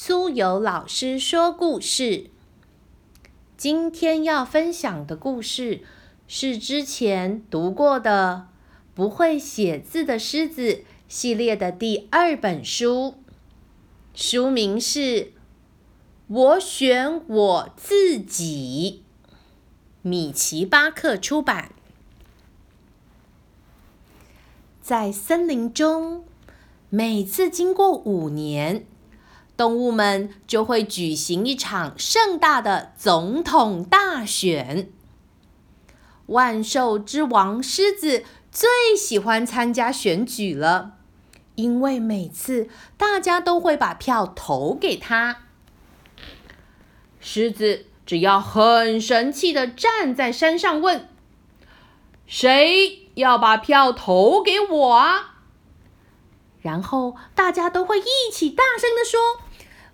苏有老师说故事。今天要分享的故事是之前读过的《不会写字的狮子》系列的第二本书，书名是《我选我自己》，米奇巴克出版。在森林中，每次经过五年。动物们就会举行一场盛大的总统大选。万兽之王狮子最喜欢参加选举了，因为每次大家都会把票投给他。狮子只要很神气的站在山上问：“谁要把票投给我啊？”然后大家都会一起大声的说。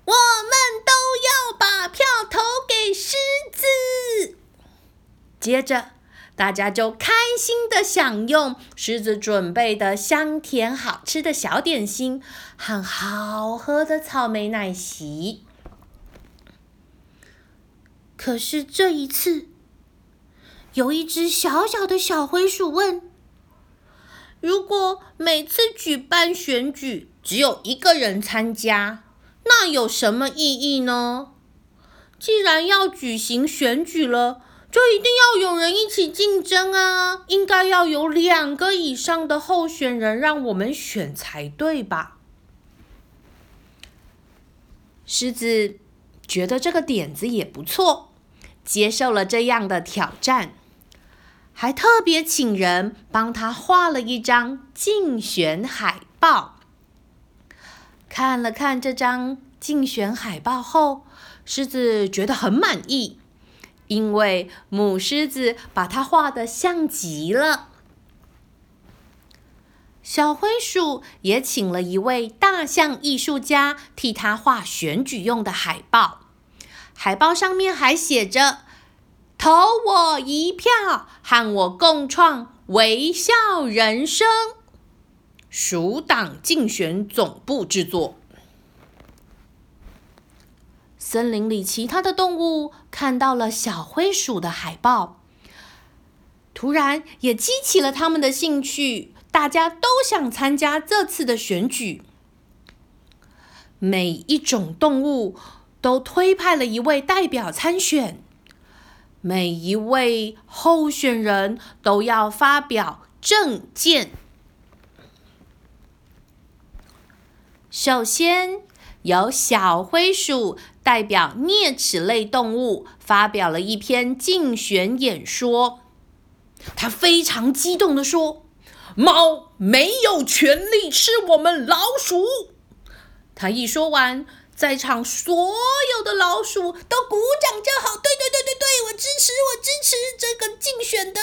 我们都要把票投给狮子。接着，大家就开心的享用狮子准备的香甜好吃的小点心和好喝的草莓奶昔。可是这一次，有一只小小的小灰鼠问：“如果每次举办选举只有一个人参加？”那有什么意义呢？既然要举行选举了，就一定要有人一起竞争啊！应该要有两个以上的候选人让我们选才对吧？狮子觉得这个点子也不错，接受了这样的挑战，还特别请人帮他画了一张竞选海报。看了看这张竞选海报后，狮子觉得很满意，因为母狮子把它画的像极了。小灰鼠也请了一位大象艺术家替他画选举用的海报，海报上面还写着“投我一票，和我共创微笑人生”。鼠党竞选总部制作。森林里其他的动物看到了小灰鼠的海报，突然也激起了他们的兴趣。大家都想参加这次的选举。每一种动物都推派了一位代表参选，每一位候选人都要发表政见。首先，由小灰鼠代表啮齿类动物发表了一篇竞选演说。他非常激动地说：“猫没有权利吃我们老鼠。”他一说完，在场所有的老鼠都鼓掌叫好。对对对对对，我支持，我支持这个竞选的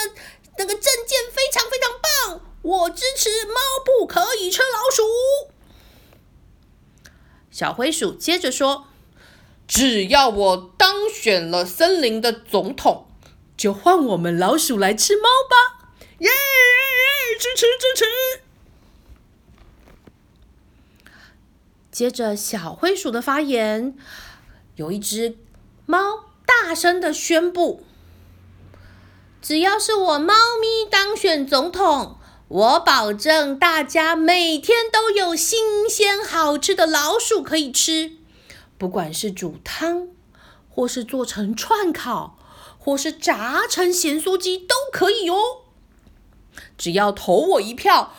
那个证件非常非常棒。我支持猫不可以吃老。小灰鼠接着说：“只要我当选了森林的总统，就换我们老鼠来吃猫吧！”耶耶耶！支持支持！接着，小灰鼠的发言，有一只猫大声的宣布：“只要是我猫咪当选总统。”我保证，大家每天都有新鲜好吃的老鼠可以吃，不管是煮汤，或是做成串烤，或是炸成咸酥鸡都可以哦。只要投我一票，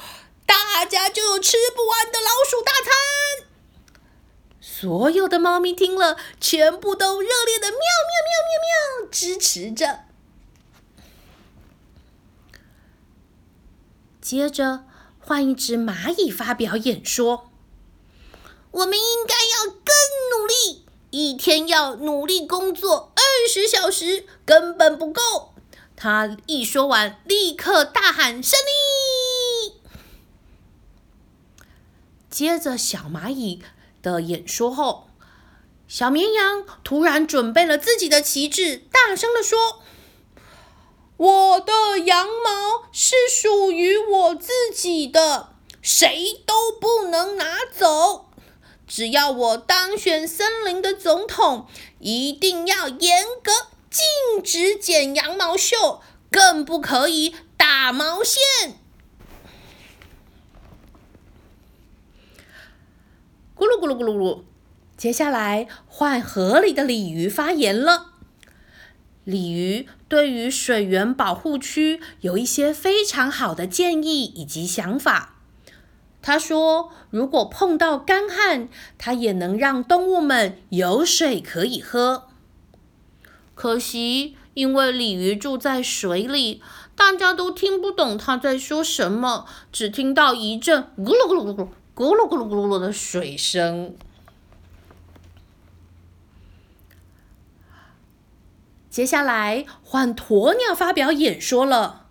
大家就有吃不完的老鼠大餐。所有的猫咪听了，全部都热烈的喵喵喵喵喵支持着。接着换一只蚂蚁发表演说：“我们应该要更努力，一天要努力工作二十小时，根本不够。”他一说完，立刻大喊胜利。接着小蚂蚁的演说后，小绵羊突然准备了自己的旗帜，大声的说。我的羊毛是属于我自己的，谁都不能拿走。只要我当选森林的总统，一定要严格禁止剪羊毛秀，更不可以打毛线。咕噜咕噜咕噜噜，接下来换河里的鲤鱼发言了。鲤鱼对于水源保护区有一些非常好的建议以及想法。他说：“如果碰到干旱，它也能让动物们有水可以喝。可惜，因为鲤鱼住在水里，大家都听不懂他在说什么，只听到一阵咕噜咕噜咕噜咕噜咕噜咕噜的水声。”接下来换鸵鸟发表演说了。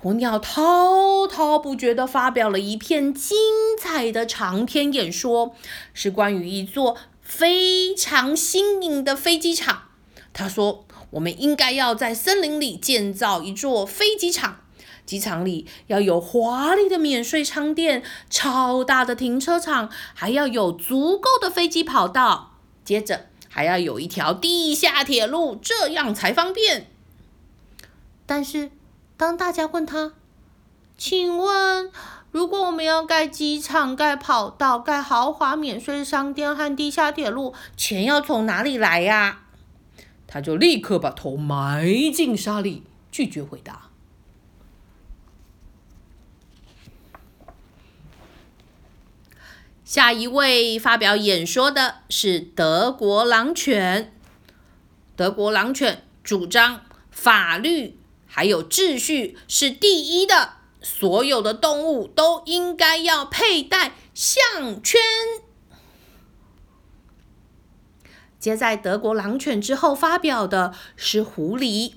鸵鸟滔滔不绝地发表了一篇精彩的长篇演说，是关于一座非常新颖的飞机场。他说：“我们应该要在森林里建造一座飞机场，机场里要有华丽的免税商店、超大的停车场，还要有足够的飞机跑道。接着还要有一条地下铁路，这样才方便。”但是。当大家问他：“请问，如果我们要盖机场、盖跑道、盖豪华免税商店和地下铁路，钱要从哪里来呀？”他就立刻把头埋进沙里，拒绝回答。下一位发表演说的是德国狼犬。德国狼犬主张法律。还有秩序是第一的，所有的动物都应该要佩戴项圈。接在德国狼犬之后发表的是狐狸，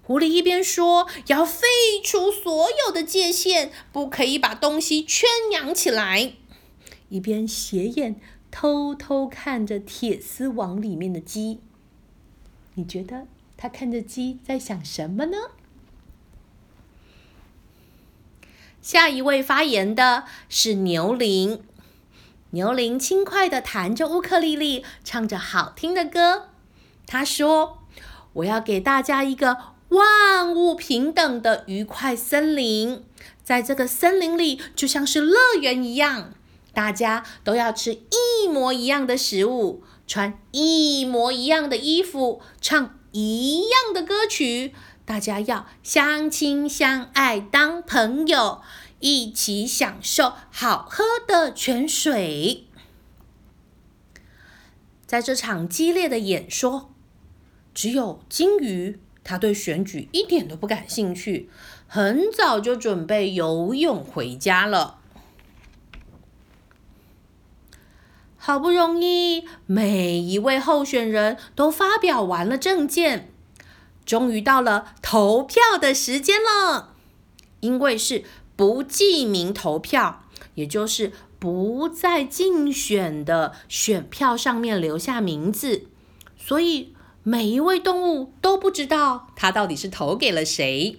狐狸一边说要废除所有的界限，不可以把东西圈养起来，一边斜眼偷偷看着铁丝网里面的鸡。你觉得他看着鸡在想什么呢？下一位发言的是牛铃。牛铃轻快的弹着乌克丽丽，唱着好听的歌。他说：“我要给大家一个万物平等的愉快森林，在这个森林里就像是乐园一样，大家都要吃一模一样的食物，穿一模一样的衣服，唱一样的歌曲。”大家要相亲相爱，当朋友，一起享受好喝的泉水。在这场激烈的演说，只有金鱼，他对选举一点都不感兴趣，很早就准备游泳回家了。好不容易，每一位候选人都发表完了证件。终于到了投票的时间了，因为是不记名投票，也就是不在竞选的选票上面留下名字，所以每一位动物都不知道它到底是投给了谁。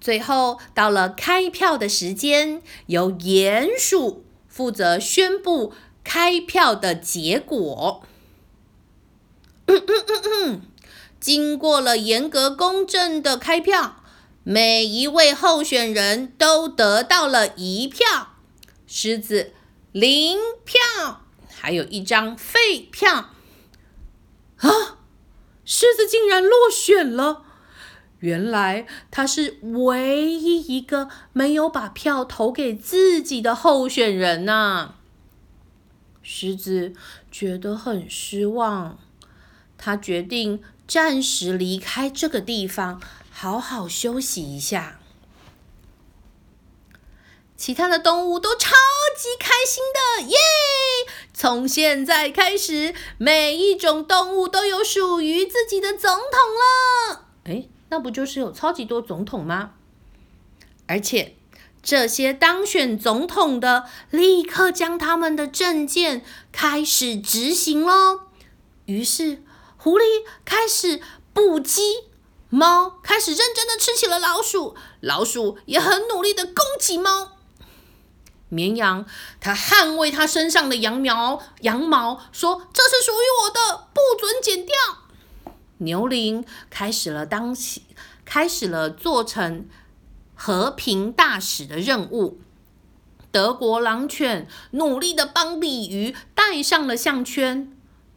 最后到了开票的时间，由鼹鼠负责宣布开票的结果。经过了严格公正的开票，每一位候选人都得到了一票，狮子零票，还有一张废票。啊，狮子竟然落选了！原来他是唯一一个没有把票投给自己的候选人呐。狮子觉得很失望，他决定。暂时离开这个地方，好好休息一下。其他的动物都超级开心的，耶！从现在开始，每一种动物都有属于自己的总统了。哎，那不就是有超级多总统吗？而且这些当选总统的，立刻将他们的证件开始执行喽。于是。狐狸开始捕鸡，猫开始认真的吃起了老鼠，老鼠也很努力的攻击猫。绵羊，它捍卫它身上的羊毛，羊毛说：“这是属于我的，不准剪掉。”牛羚开始了当起，开始了做成和平大使的任务。德国狼犬努力的帮鲤鱼戴上了项圈。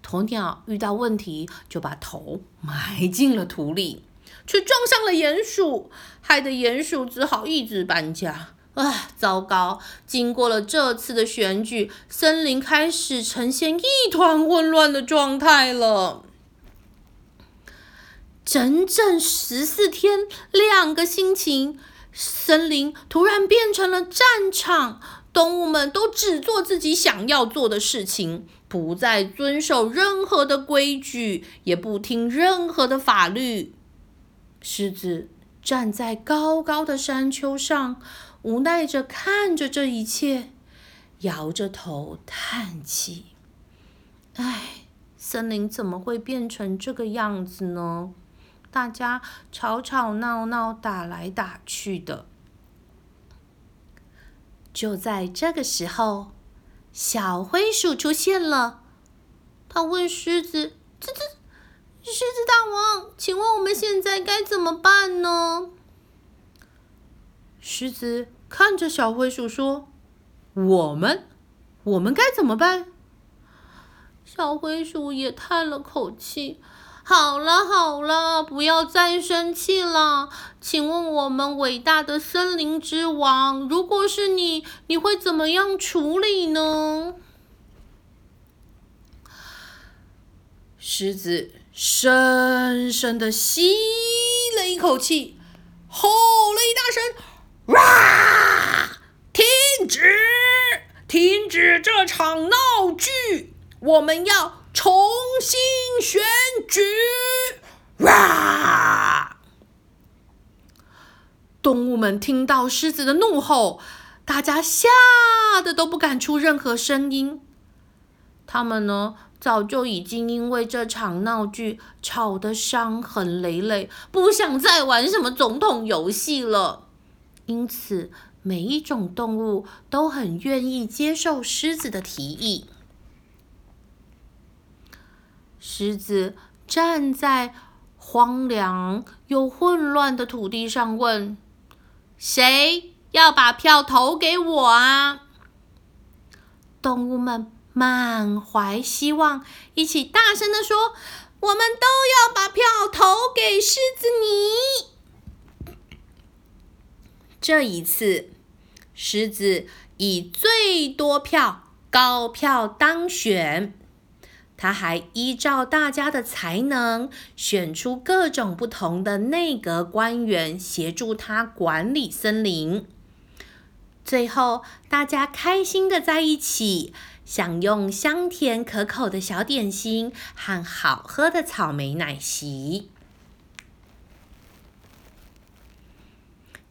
鸵鸟遇到问题，就把头埋进了土里，却撞上了鼹鼠，害得鼹鼠只好一直搬家。啊，糟糕！经过了这次的选举，森林开始呈现一团混乱的状态了。整整十四天，两个星期，森林突然变成了战场，动物们都只做自己想要做的事情，不再遵守任何的规矩，也不听任何的法律。狮子站在高高的山丘上。无奈着看着这一切，摇着头叹气：“唉，森林怎么会变成这个样子呢？大家吵吵闹闹，打来打去的。”就在这个时候，小灰鼠出现了。他问狮子：“这这，狮子大王，请问我们现在该怎么办呢？”狮子看着小灰鼠说：“我们，我们该怎么办？”小灰鼠也叹了口气：“好了好了，不要再生气了。请问我们伟大的森林之王，如果是你，你会怎么样处理呢？”狮子深深的吸了一口气，吼了一大声。哇！停止！停止这场闹剧！我们要重新选举！哇！动物们听到狮子的怒吼，大家吓得都不敢出任何声音。他们呢，早就已经因为这场闹剧吵得伤痕累累，不想再玩什么总统游戏了。因此，每一种动物都很愿意接受狮子的提议。狮子站在荒凉又混乱的土地上，问：“谁要把票投给我啊？”动物们满怀希望，一起大声的说：“我们都要把票投给狮子你。”这一次，狮子以最多票高票当选。他还依照大家的才能，选出各种不同的内阁官员协助他管理森林。最后，大家开心的在一起，享用香甜可口的小点心和好喝的草莓奶昔。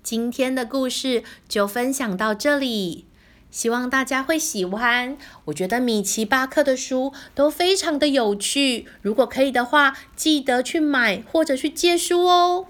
今天的故事就分享到这里，希望大家会喜欢。我觉得米奇巴克的书都非常的有趣，如果可以的话，记得去买或者去借书哦。